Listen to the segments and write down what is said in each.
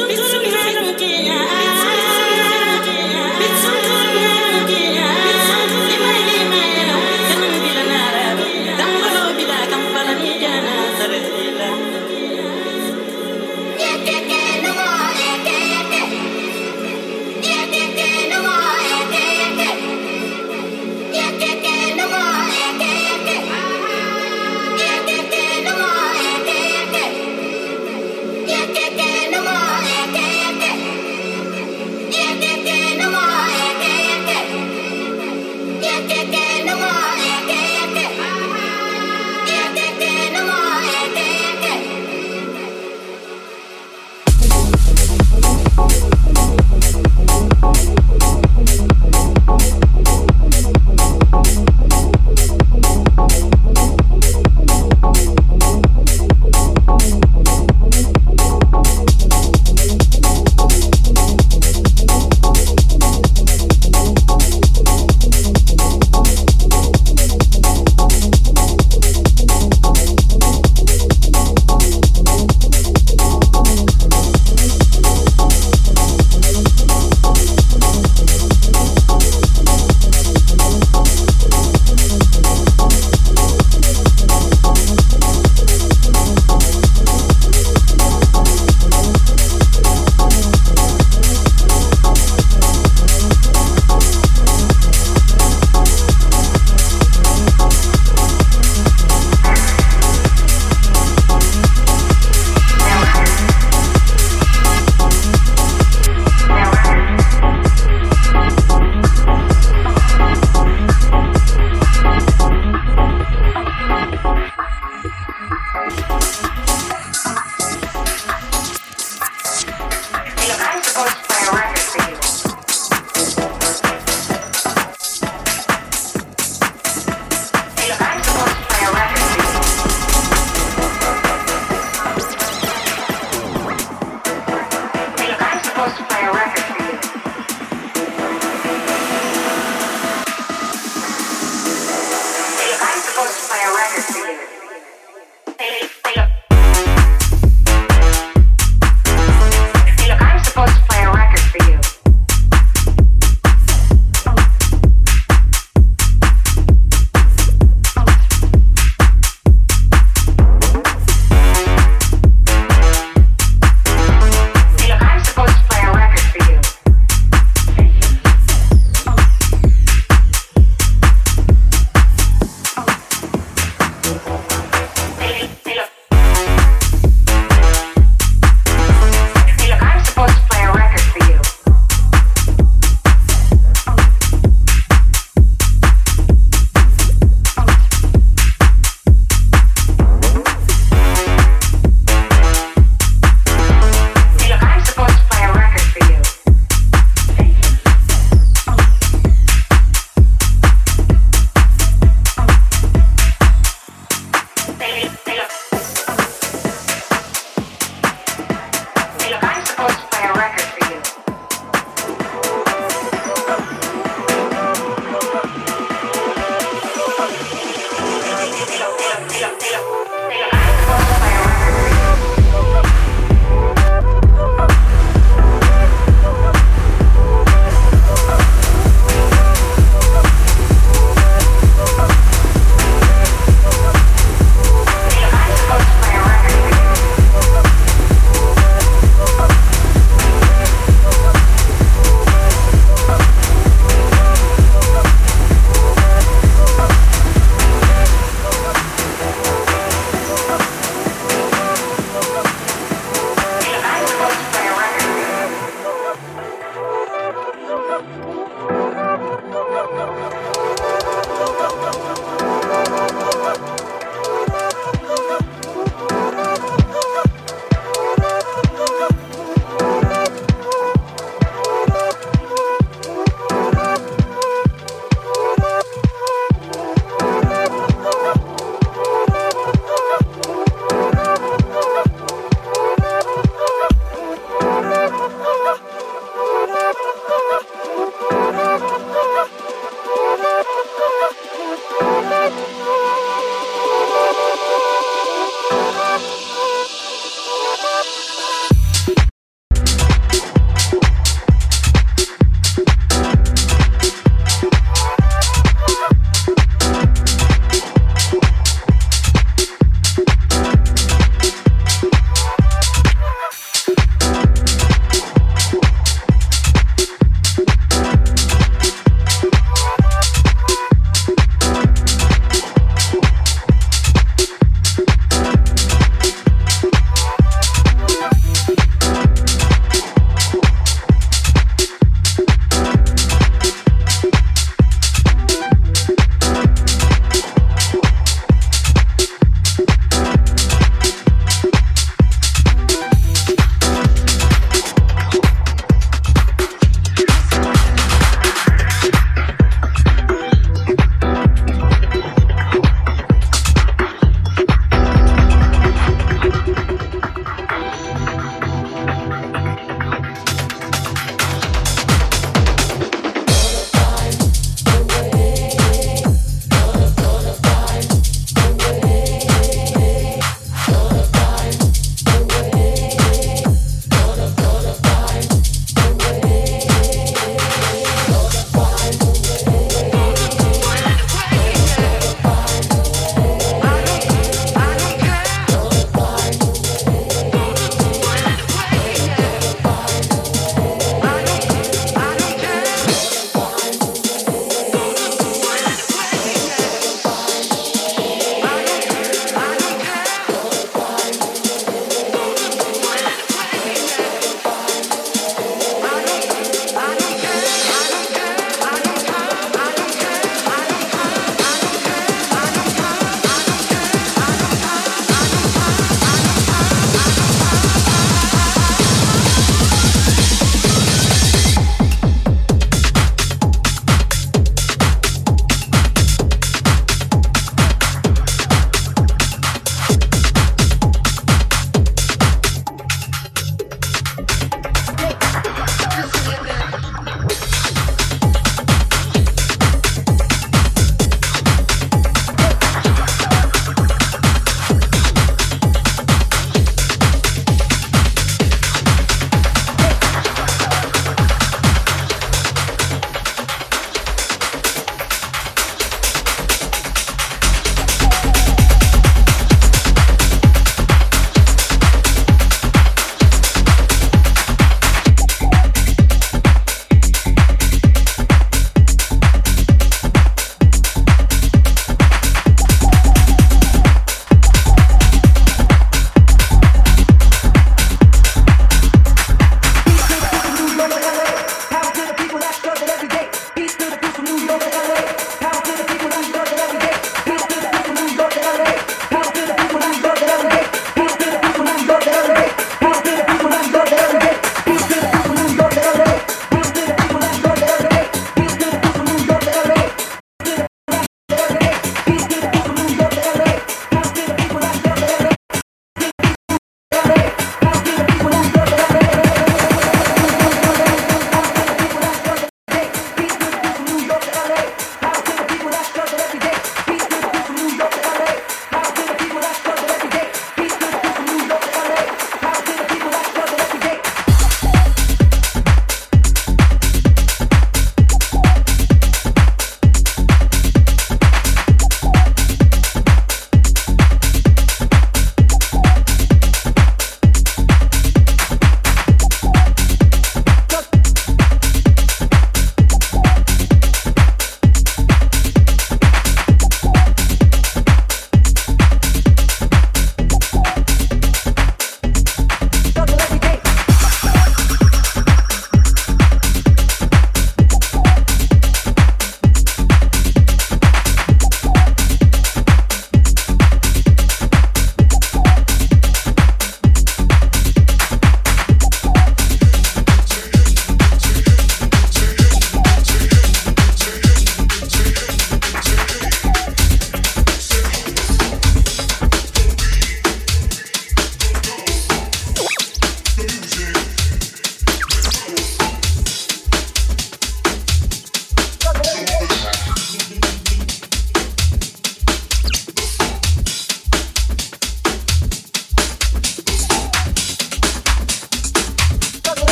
It's a miracle.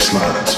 bass